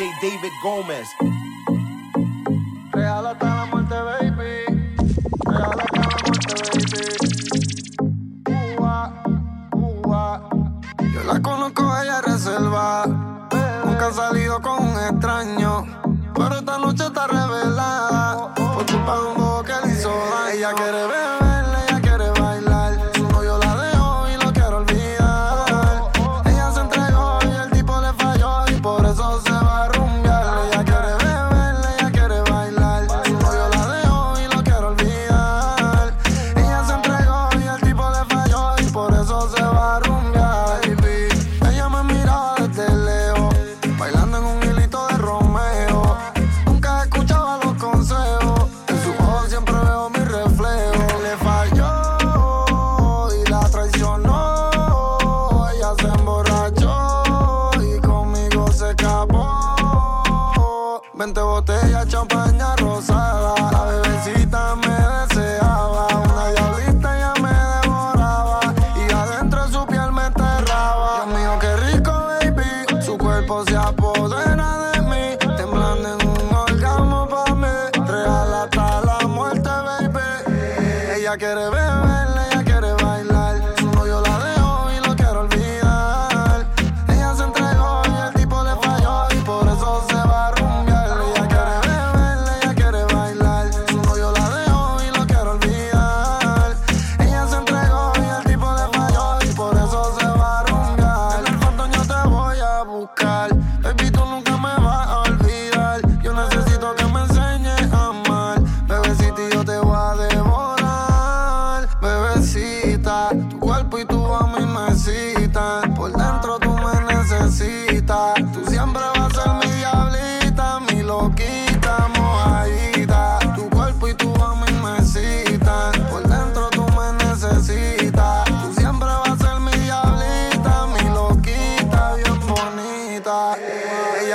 David Gómez. Real hasta la muerte, baby. Real hasta la muerte, baby. Uva, uva. Yo la conozco, ella reserva. Nunca ha salido con un extraño. Pero esta noche está reserva.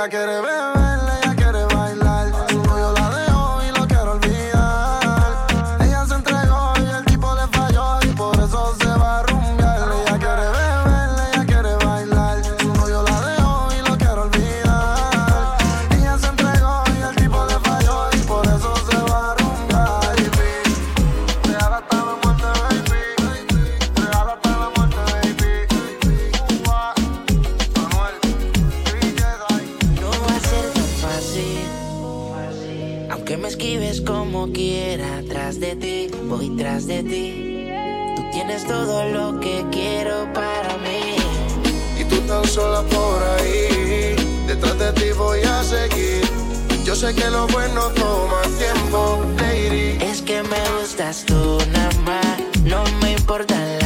quiere ver. tienes todo lo que quiero para mí. Y tú tan sola por ahí, detrás de ti voy a seguir. Yo sé que lo bueno toma tiempo, lady. Es que me gustas tú nada más, no me importa la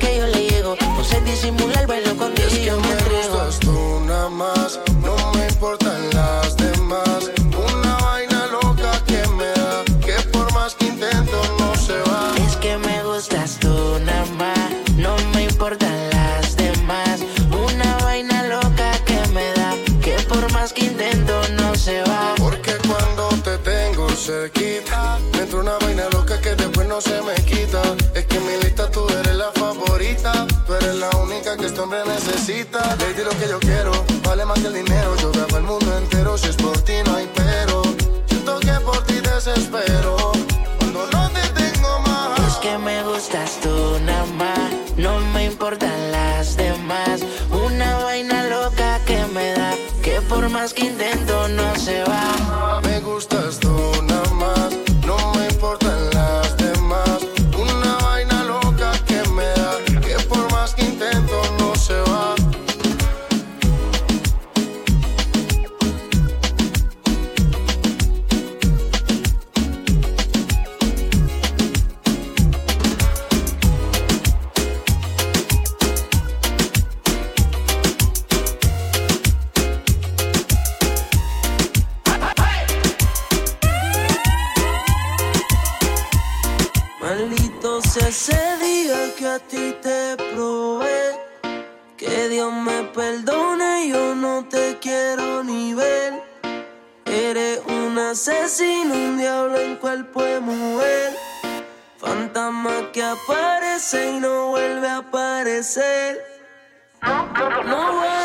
este hombre necesita. Le di lo que yo quiero, vale más que el dinero. Yo grabo el mundo entero, si es por ti no hay pero. Siento que por ti desespero, cuando no te tengo más. Es que me gustas tú nada más, no me importan las demás. Una vaina loca que me da, que por más que intento no se va. desaparece y no vuelve a aparecer. No, no, no.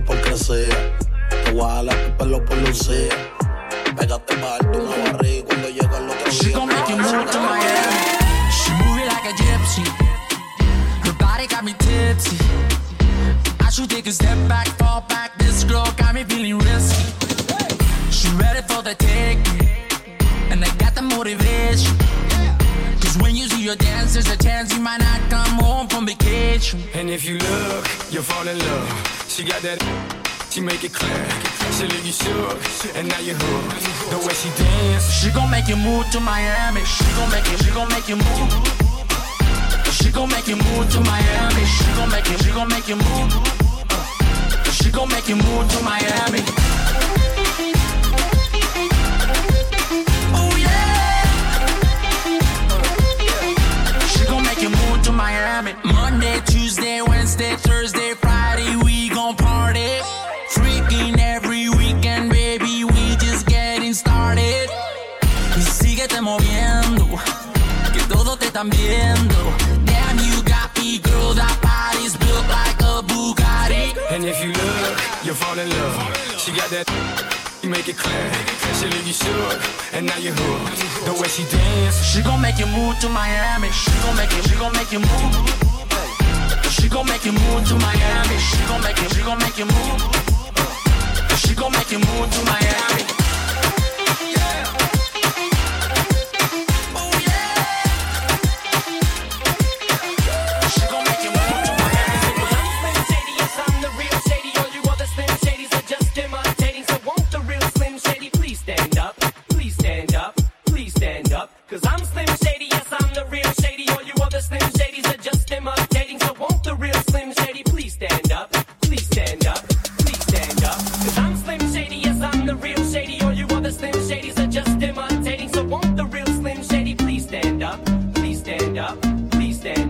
Te voy a dar duro por crecer. Te voy a jalar tu pelo por lucir. Pégate para darte una barriga cuando llega el otro She día. gon' make you move to Miami. She like a gypsy. Her body got me tipsy. I should take a step back, fall back. This girl got me feeling risky. She ready for the take. and I got the motivation. Cause when you see her dance, there's a chance you might not come home from vacation. And if you look, you'll fall in love. She got that, she make it clear. She leave you shook, and now you're hooked. The way she dance, She gon' make you move to Miami. She gon' make you, she gon' make you move. She gon' make you move to Miami. She gon' make you, she gon' make you move. She gon' make you move to Miami. Tuesday, Wednesday, Thursday, Friday, we gon' party. Freaking every weekend, baby, we just getting started. Y síguete moviendo, que todos te están viendo. Damn, you got me, girl, that body's built like a Bugatti. and if you look, you'll fall in love. She got that, you make it clear. She leave you shook, and now you're hooked. The way she dance, She gon' make you move to Miami. She gon' make you, she gon' make you move. You move to Miami. She gon' make you, she gon' make you move. She gon' make you move to Miami.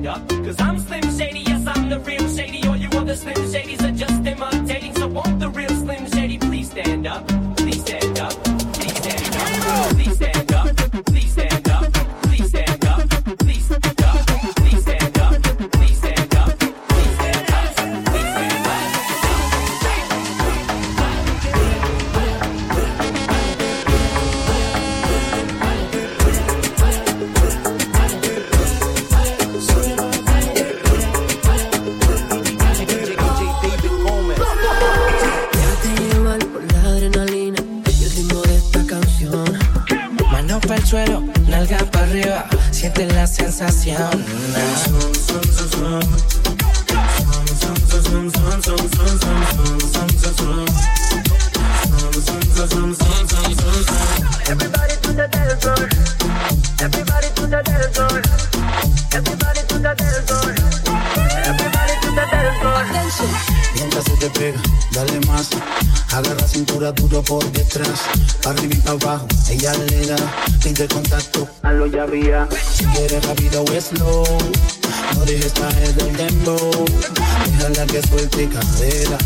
Up. Cause I'm Slim Shady, yes, I'm the real Shady. All you other Slim Shadys are just imitating. So won't the real sensación. Everybody to the dance floor. Everybody to the dance floor. Everybody to the dance floor. Everybody to the dance floor. Mientras se te pega, dale más. Agarra cintura duro por detrás. Arriba y abajo, ella le da. Fin de contacto, a lo ya había. Si quieres rápido o slow. No dejes caer del dembow. Déjala que suelte cadera.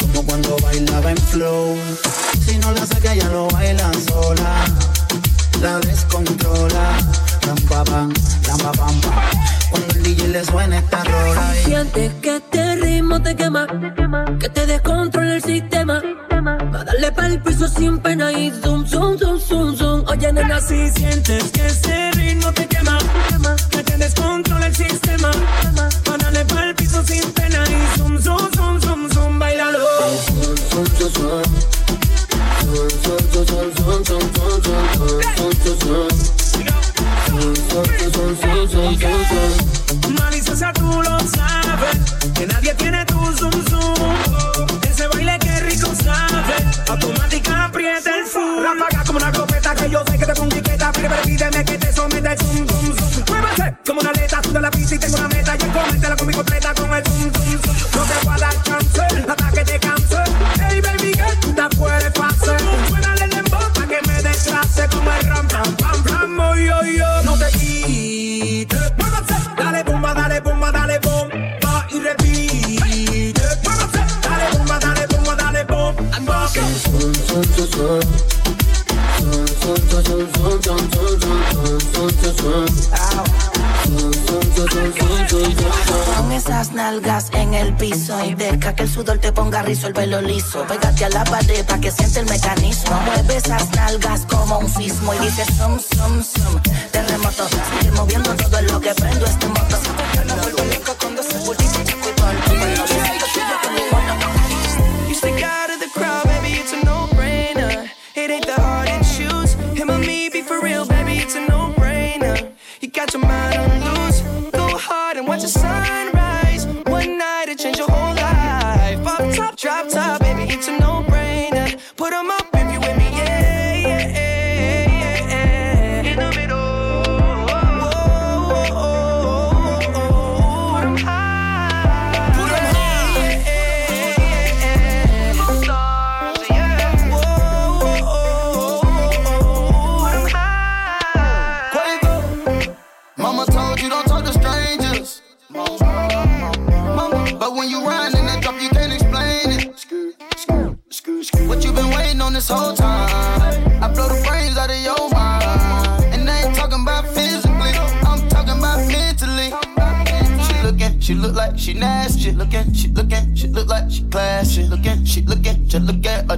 Como cuando bailaba en flow. Si no la saca, ya lo bailan sola. La descontrola. Ram pa pam, ram pa pam pam. Cuando el DJ le suena esta rola. y- besos sin pena y zoom, zoom, zoom, zoom, zoom. Oye, nena, si sientes que se Con esas nalgas en el piso y deja que el sudor te ponga rizo el pelo liso. Pégate a la pared para que siente el mecanismo. Mueve esas nalgas como un sismo y dice som, som, som. Terremoto, estoy moviendo todo lo que prendo este moto.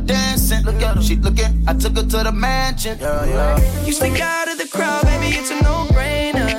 dancing. Look at her, she looking. I took her to the mansion. Yeah, yeah. You stick out of the crowd, baby, it's a no-brainer.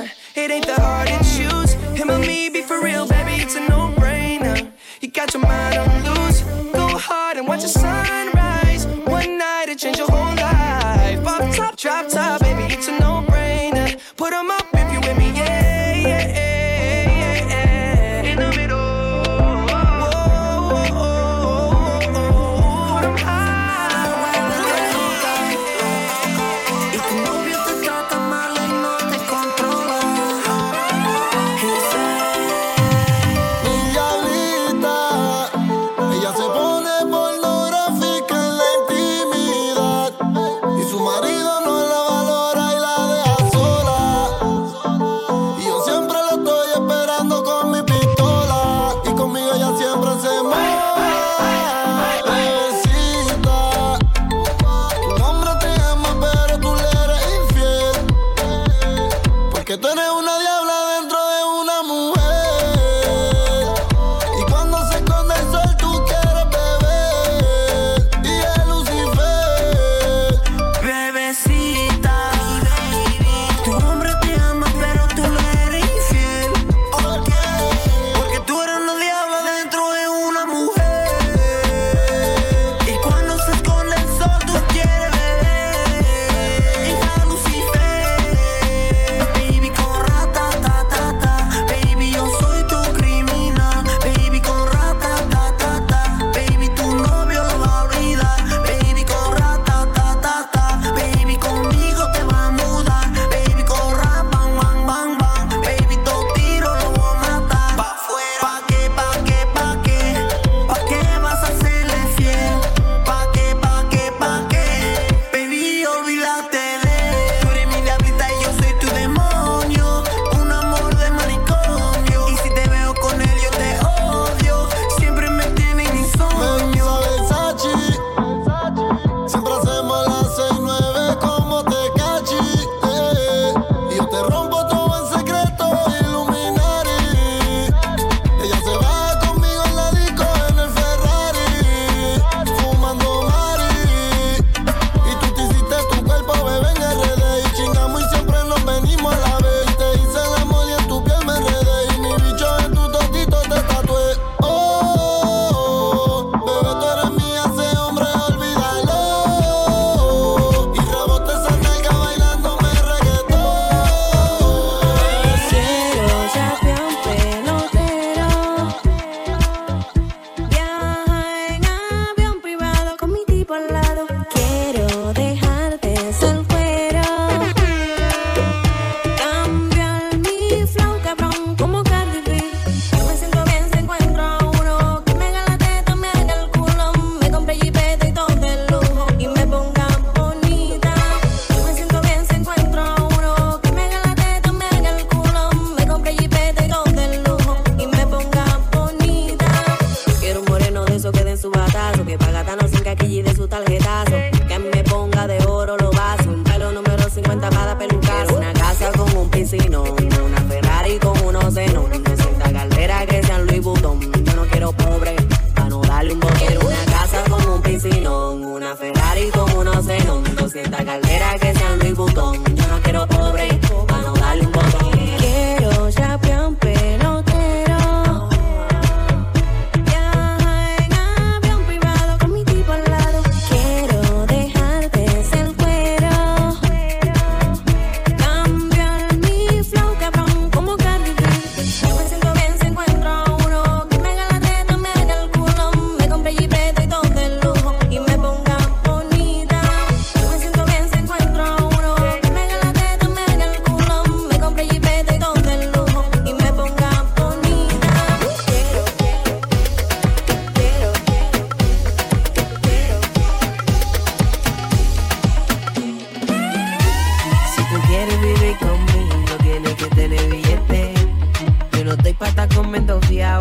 Momento fiao.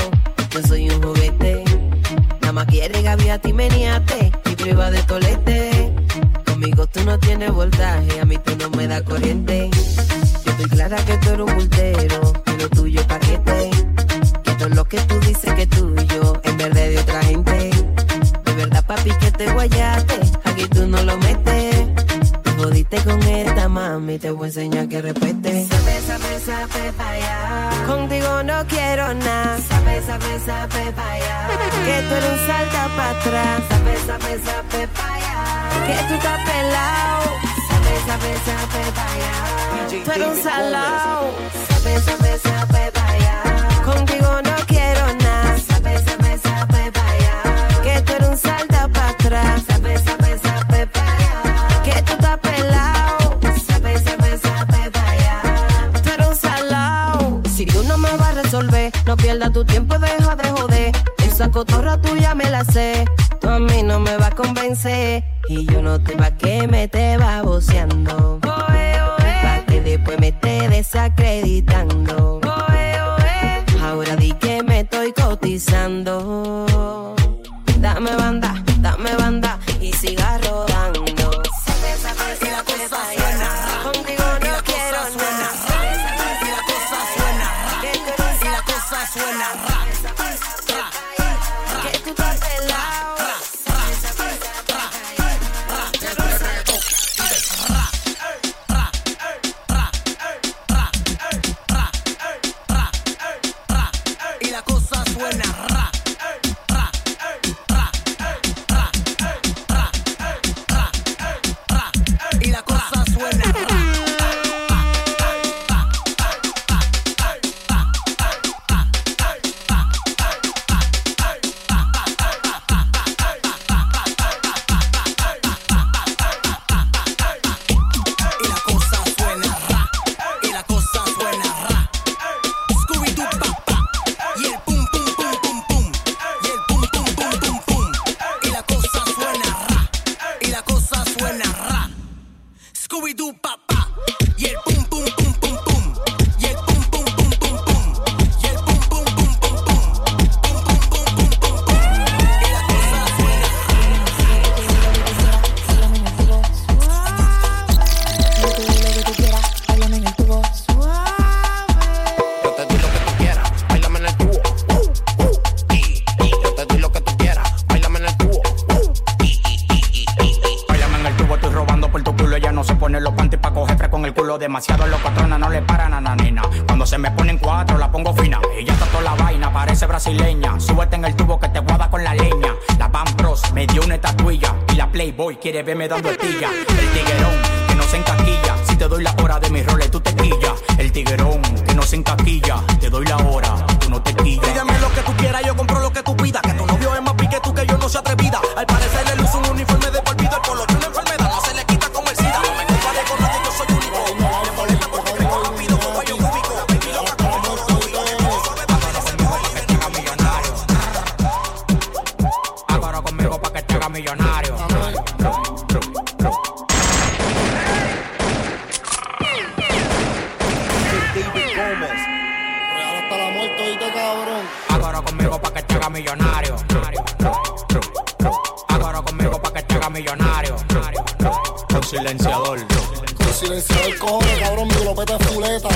Soy un juguete. Nada más quiere gaviate y meniate. Y prueba de tolete. Conmigo tú no tienes voltaje. A mí tú no me da corriente. Yo estoy clara que tú eres un bultero. Pero tuyo es paquete. Que todo lo que tú dices que es tuyo. En verde de otra gente. De verdad, papi, que te guayate. Mami. Te voy a enseñar que respete. Sabe, sabe, sabe, pa' allá. Contigo no quiero nada. Sabe, sabe, sabe, pa' allá. Que tú eres un salta para atrás. Sabe, sabe, sabe, pa' allá. Que tú estás pelado. Sabe, sabe, sabe, pa' allá. Tú eres un salao. Y yo no te pa' qué meter. Culo. Ella no se pone los panties pa' coger fresco en el culo. Demasiado los patronas no le paran a la nena. Cuando se me ponen cuatro, la pongo fina. Ella está toda la vaina, parece brasileña. Súbete en el tubo que te guada con la leña. La Van Bros me dio una estatuilla. Y la Playboy quiere verme dando estilla. El tiguerón que no se encaquilla. Si te doy la hora de mis roles, tú te quillas. El tiguerón que no se encaquilla. Te doy la hora, Con silenciador cojones, cabrón, mi glopeta es fuleta.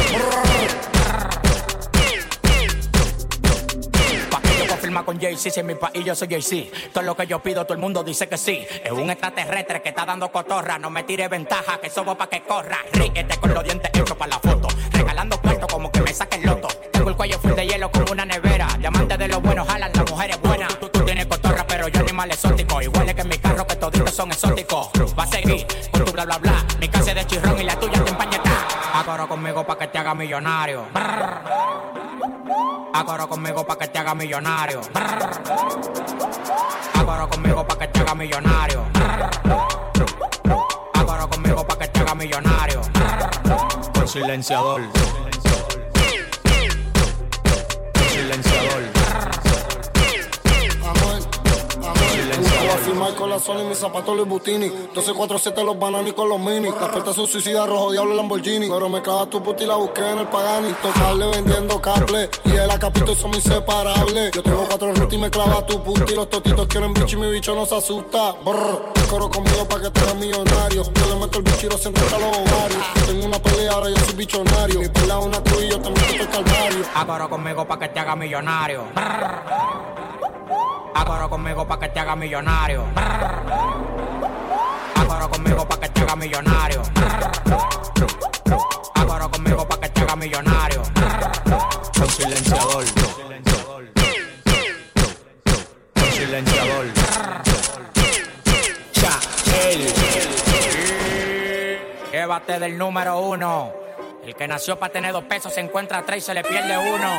Que confirma con Jay-Z, si en mi país yo soy Jay-Z. Todo lo que yo pido, todo el mundo dice que sí. Es un extraterrestre que está dando cotorra. No me tire ventaja, que somos pa' que corra. Ríete con los dientes hechos para la foto. Regalando puestos como que me saquen loto. Tengo el cuello full de hielo como una nevera. Diamante de los buenos jalan, las mujeres buenas. Tú, tú tienes cotorra, pero yo animal exótico. Igual que en mi son exóticos. Va a seguir con tu bla bla bla. Mi casa es de chirrón y la tuya te empañeta. Ahora conmigo pa' que te haga millonario. Ahora conmigo pa' que te haga millonario. Ahora conmigo pa' que te haga millonario. Ahora conmigo pa' que te haga millonario. Silenciador. Nike con la Sony, mis zapatos Louis Butini. 1247 los bananos con los mini. Las puertas son suicidas, rojo diablo Lamborghini. Pero me clava tu puta y la busqué en el Pagani. Tocarle vendiendo cable. Y el acapito son inseparables. Yo tengo cuatro rutas y me clava tu puta. Y los totitos quieren bicho y mi bicho no se asusta. Brr, coro conmigo pa' que te hagas millonario. Yo le meto el lo siento hasta los ovarios. Tengo una pelea, ahora yo soy bichonario. Mi pelea una cruz y yo meto el calvario. Agora conmigo pa' que te haga millonario. Agora conmigo pa' que te haga millonario. Agora conmigo pa' que te haga millonario. Agora conmigo pa' que te haga millonario. Con silenciador. Con silenciador. Ya, él. Llévate del número uno. El que nació para tener dos pesos se encuentra tres y se le pierde uno.